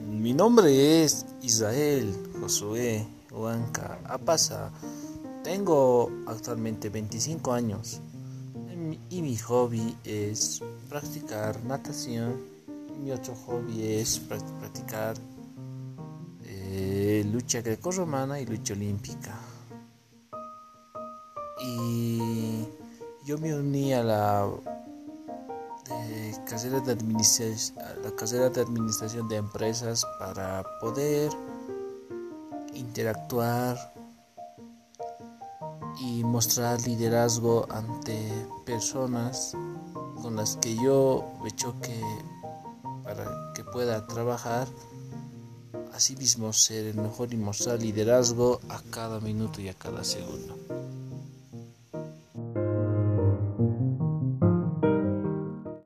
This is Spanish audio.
Mi nombre es Israel Josué Huanca Apasa. Tengo actualmente 25 años y mi hobby es practicar natación. Mi otro hobby es practicar eh, lucha grecorromana y lucha olímpica. Y yo me uní a la de carrera de administración, la carrera de administración de empresas para poder interactuar y mostrar liderazgo ante personas con las que yo me choque para que pueda trabajar así mismo ser el mejor y mostrar liderazgo a cada minuto y a cada segundo.